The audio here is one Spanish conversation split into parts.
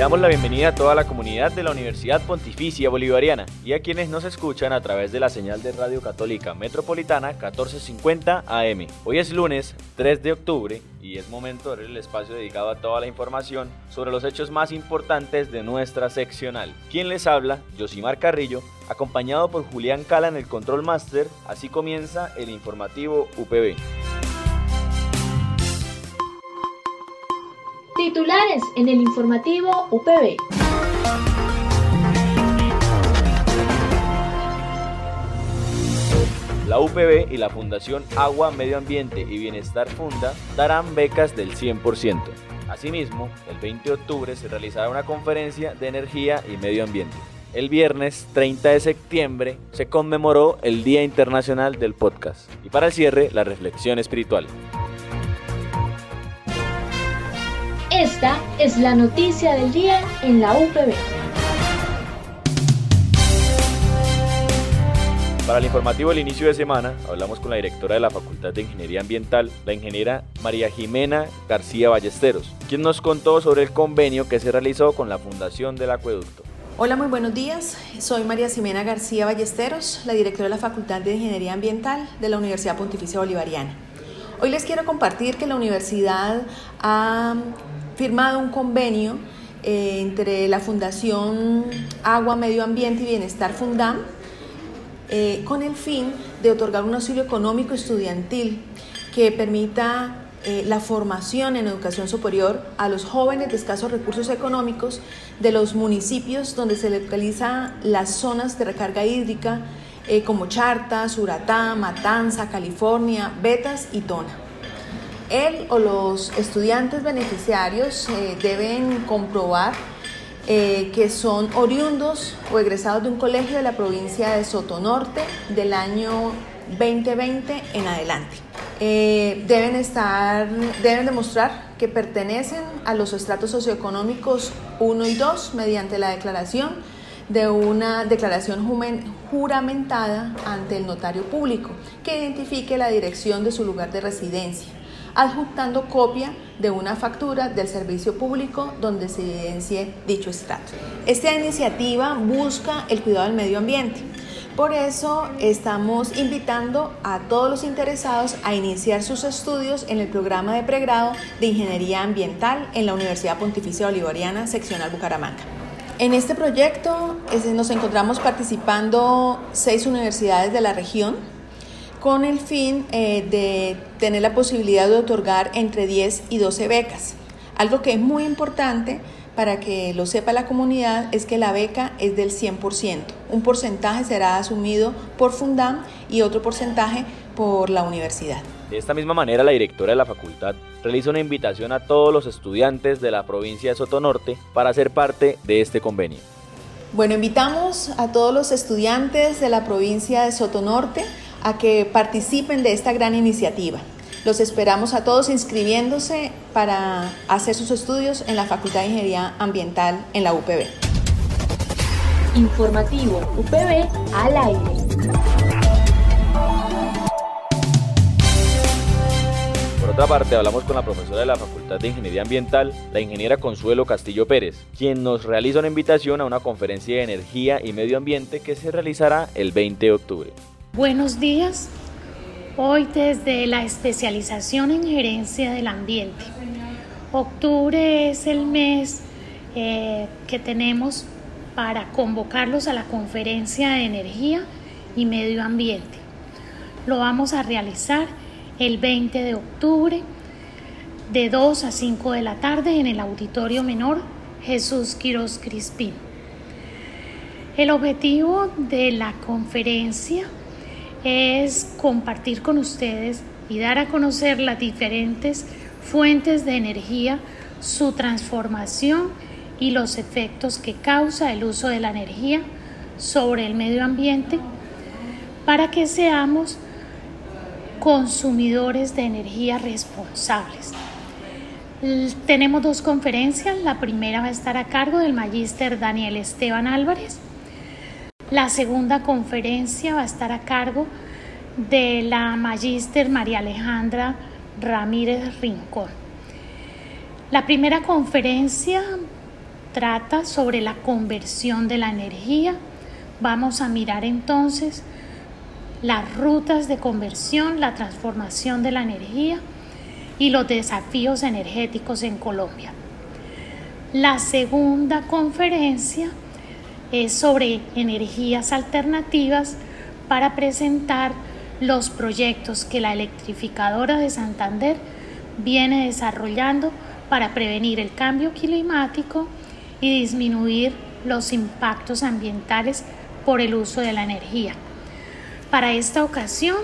Le damos la bienvenida a toda la comunidad de la Universidad Pontificia Bolivariana y a quienes nos escuchan a través de la señal de Radio Católica Metropolitana 1450 AM. Hoy es lunes 3 de octubre y es momento de ver el espacio dedicado a toda la información sobre los hechos más importantes de nuestra seccional. Quien les habla, Josimar Carrillo, acompañado por Julián Cala en el Control Master. Así comienza el informativo UPB. Titulares en el informativo UPB. La UPB y la Fundación Agua, Medio Ambiente y Bienestar Funda darán becas del 100%. Asimismo, el 20 de octubre se realizará una conferencia de energía y medio ambiente. El viernes 30 de septiembre se conmemoró el Día Internacional del Podcast. Y para el cierre, la reflexión espiritual. Esta es la noticia del día en la UPB. Para el informativo del inicio de semana, hablamos con la directora de la Facultad de Ingeniería Ambiental, la ingeniera María Jimena García Ballesteros, quien nos contó sobre el convenio que se realizó con la Fundación del Acueducto. Hola, muy buenos días. Soy María Jimena García Ballesteros, la directora de la Facultad de Ingeniería Ambiental de la Universidad Pontificia Bolivariana. Hoy les quiero compartir que la universidad ha firmado un convenio eh, entre la Fundación Agua, Medio Ambiente y Bienestar Fundam eh, con el fin de otorgar un auxilio económico estudiantil que permita eh, la formación en educación superior a los jóvenes de escasos recursos económicos de los municipios donde se localizan las zonas de recarga hídrica como Charta, Suratá, Matanza, California, Betas y Tona. Él o los estudiantes beneficiarios deben comprobar eh, que son oriundos o egresados de un colegio de la provincia de Sotonorte del año 2020 en adelante. Eh, deben, estar, deben demostrar que pertenecen a los estratos socioeconómicos 1 y 2 mediante la declaración de una declaración juramentada ante el notario público que identifique la dirección de su lugar de residencia adjuntando copia de una factura del servicio público donde se evidencie dicho estrato. Esta iniciativa busca el cuidado del medio ambiente. Por eso estamos invitando a todos los interesados a iniciar sus estudios en el programa de pregrado de Ingeniería Ambiental en la Universidad Pontificia Bolivariana, seccional Bucaramanga. En este proyecto nos encontramos participando seis universidades de la región, con el fin eh, de tener la posibilidad de otorgar entre 10 y 12 becas. Algo que es muy importante para que lo sepa la comunidad es que la beca es del 100%. Un porcentaje será asumido por Fundam y otro porcentaje por la universidad. De esta misma manera, la directora de la facultad realiza una invitación a todos los estudiantes de la provincia de Sotonorte para ser parte de este convenio. Bueno, invitamos a todos los estudiantes de la provincia de Sotonorte a que participen de esta gran iniciativa. Los esperamos a todos inscribiéndose para hacer sus estudios en la Facultad de Ingeniería Ambiental en la UPB. Informativo UPB al aire. Por otra parte, hablamos con la profesora de la Facultad de Ingeniería Ambiental, la ingeniera Consuelo Castillo Pérez, quien nos realiza una invitación a una conferencia de energía y medio ambiente que se realizará el 20 de octubre. Buenos días. Hoy desde la especialización en gerencia del ambiente. Octubre es el mes eh, que tenemos para convocarlos a la conferencia de energía y medio ambiente. Lo vamos a realizar el 20 de octubre de 2 a 5 de la tarde en el auditorio menor Jesús Quiroz Crispín. El objetivo de la conferencia es compartir con ustedes y dar a conocer las diferentes fuentes de energía su transformación y los efectos que causa el uso de la energía sobre el medio ambiente para que seamos consumidores de energía responsables. Tenemos dos conferencias. La primera va a estar a cargo del magíster Daniel Esteban Álvarez. La segunda conferencia va a estar a cargo de la magíster María Alejandra Ramírez Rincón. La primera conferencia trata sobre la conversión de la energía. Vamos a mirar entonces las rutas de conversión, la transformación de la energía y los desafíos energéticos en Colombia. La segunda conferencia es sobre energías alternativas para presentar los proyectos que la electrificadora de Santander viene desarrollando para prevenir el cambio climático y disminuir los impactos ambientales por el uso de la energía. Para esta ocasión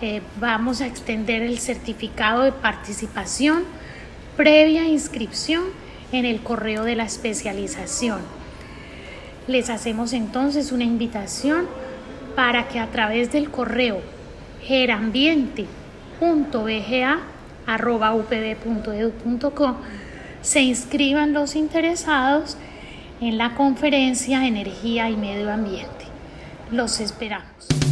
eh, vamos a extender el certificado de participación previa inscripción en el correo de la especialización. Les hacemos entonces una invitación para que a través del correo gerambiente.bga.upb.edu.co se inscriban los interesados en la conferencia Energía y Medio Ambiente. Los esperamos.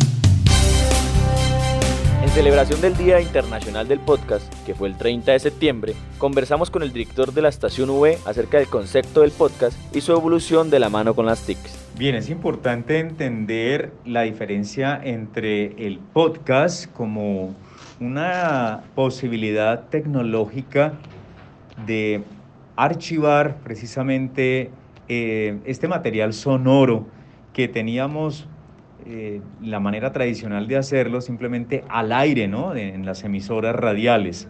Celebración del Día Internacional del Podcast, que fue el 30 de septiembre, conversamos con el director de la estación V acerca del concepto del podcast y su evolución de la mano con las TICs. Bien, es importante entender la diferencia entre el podcast como una posibilidad tecnológica de archivar precisamente eh, este material sonoro que teníamos eh, la manera tradicional de hacerlo simplemente al aire, ¿no? En las emisoras radiales.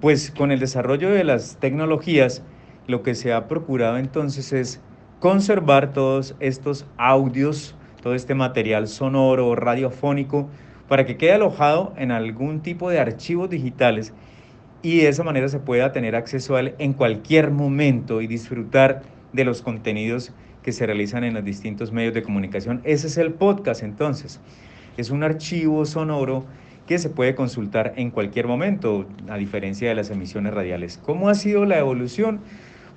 Pues con el desarrollo de las tecnologías, lo que se ha procurado entonces es conservar todos estos audios, todo este material sonoro, radiofónico, para que quede alojado en algún tipo de archivos digitales y de esa manera se pueda tener acceso a él en cualquier momento y disfrutar de los contenidos que se realizan en los distintos medios de comunicación. Ese es el podcast entonces. Es un archivo sonoro que se puede consultar en cualquier momento, a diferencia de las emisiones radiales. ¿Cómo ha sido la evolución?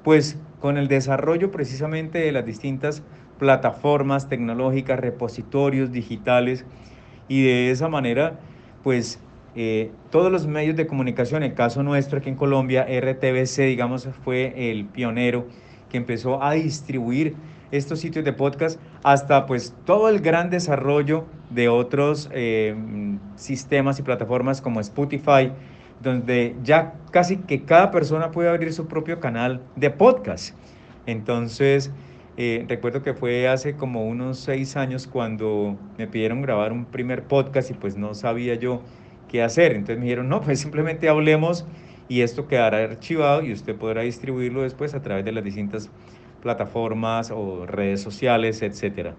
Pues con el desarrollo precisamente de las distintas plataformas tecnológicas, repositorios digitales y de esa manera, pues eh, todos los medios de comunicación, el caso nuestro aquí en Colombia, RTBC, digamos, fue el pionero que empezó a distribuir estos sitios de podcast hasta pues todo el gran desarrollo de otros eh, sistemas y plataformas como Spotify, donde ya casi que cada persona puede abrir su propio canal de podcast. Entonces, eh, recuerdo que fue hace como unos seis años cuando me pidieron grabar un primer podcast y pues no sabía yo qué hacer. Entonces me dijeron, no, pues simplemente hablemos y esto quedará archivado y usted podrá distribuirlo después a través de las distintas plataformas o redes sociales, etcétera.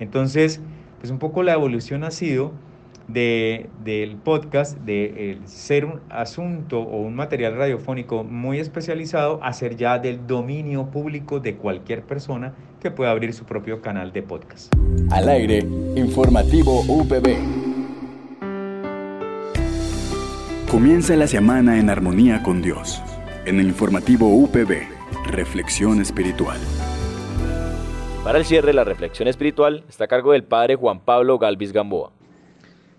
Entonces, pues un poco la evolución ha sido de, del podcast, de ser un asunto o un material radiofónico muy especializado, a ser ya del dominio público de cualquier persona que pueda abrir su propio canal de podcast. Al aire, informativo UPB. Comienza la semana en armonía con Dios. En el informativo UPB Reflexión espiritual. Para el cierre, la reflexión espiritual está a cargo del Padre Juan Pablo Galvis Gamboa.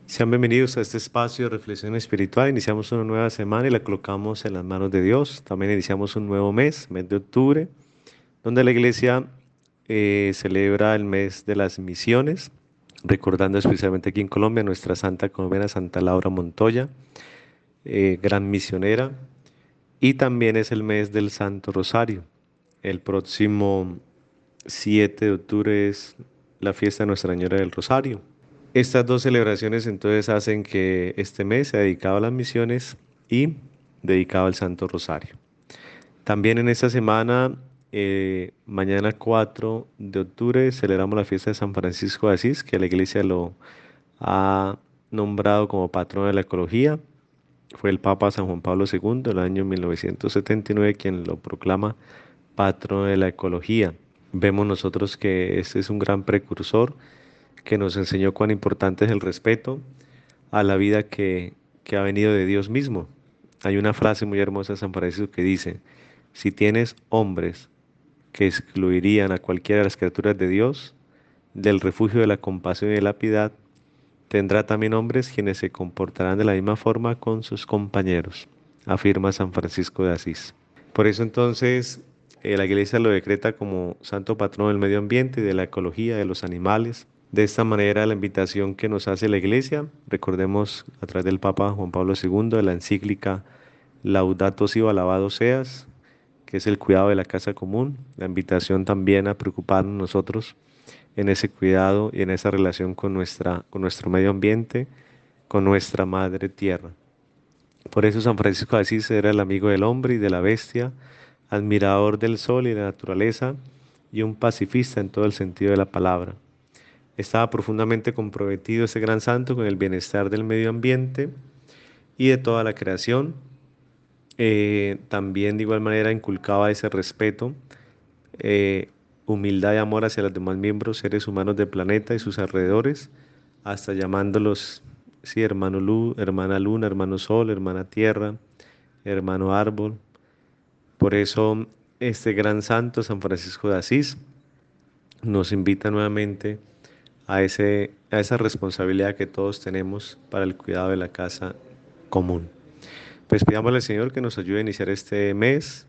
Sean bienvenidos a este espacio de reflexión espiritual. Iniciamos una nueva semana y la colocamos en las manos de Dios. También iniciamos un nuevo mes, mes de octubre, donde la iglesia eh, celebra el mes de las misiones, recordando especialmente aquí en Colombia nuestra santa colombiana Santa Laura Montoya, eh, gran misionera, y también es el mes del Santo Rosario. El próximo 7 de octubre es la fiesta de Nuestra Señora del Rosario. Estas dos celebraciones entonces hacen que este mes sea dedicado a las misiones y dedicado al Santo Rosario. También en esta semana, eh, mañana 4 de octubre, celebramos la fiesta de San Francisco de Asís, que la iglesia lo ha nombrado como patrón de la ecología Fue el Papa San Juan Pablo II, el año 1979, quien lo proclama patrón de la ecología. Vemos nosotros que este es un gran precursor que nos enseñó cuán importante es el respeto a la vida que, que ha venido de Dios mismo. Hay una frase muy hermosa de San Francisco que dice, si tienes hombres que excluirían a cualquiera de las criaturas de Dios del refugio de la compasión y de la piedad, tendrá también hombres quienes se comportarán de la misma forma con sus compañeros, afirma San Francisco de Asís. Por eso entonces eh, la Iglesia lo decreta como santo patrón del medio ambiente, de la ecología, de los animales. De esta manera la invitación que nos hace la Iglesia, recordemos a través del Papa Juan Pablo II, de la encíclica Laudato Si alabado seas, que es el cuidado de la casa común, la invitación también a preocuparnos nosotros en ese cuidado y en esa relación con, nuestra, con nuestro medio ambiente, con nuestra madre tierra. Por eso San Francisco de Asís era el amigo del hombre y de la bestia, admirador del sol y de la naturaleza y un pacifista en todo el sentido de la palabra. Estaba profundamente comprometido ese gran santo con el bienestar del medio ambiente y de toda la creación. Eh, también de igual manera inculcaba ese respeto, eh, humildad y amor hacia los demás miembros, seres humanos del planeta y sus alrededores, hasta llamándolos, sí, hermano luz, hermana luna, hermano sol, hermana tierra, hermano árbol, por eso este gran santo, San Francisco de Asís, nos invita nuevamente a, ese, a esa responsabilidad que todos tenemos para el cuidado de la casa común. Pues pidámosle al Señor que nos ayude a iniciar este mes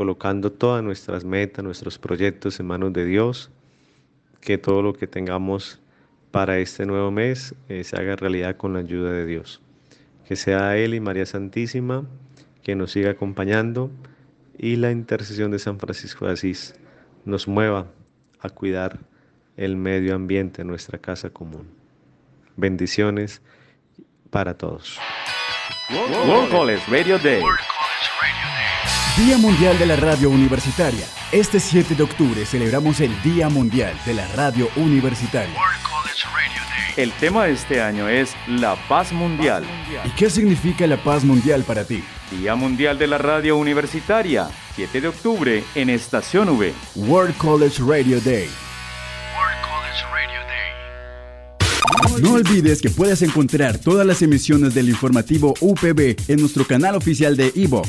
colocando todas nuestras metas, nuestros proyectos en manos de Dios, que todo lo que tengamos para este nuevo mes eh, se haga realidad con la ayuda de Dios. Que sea Él y María Santísima que nos siga acompañando y la intercesión de San Francisco de Asís nos mueva a cuidar el medio ambiente en nuestra casa común. Bendiciones para todos. World College Radio. Día Mundial de la Radio Universitaria. Este 7 de octubre celebramos el Día Mundial de la Radio Universitaria. El tema de este año es la paz mundial. ¿Y qué significa la paz mundial para ti? Día Mundial de la Radio Universitaria, 7 de octubre en Estación V. World College Radio Day. No olvides que puedes encontrar todas las emisiones del informativo UPB en nuestro canal oficial de iVox,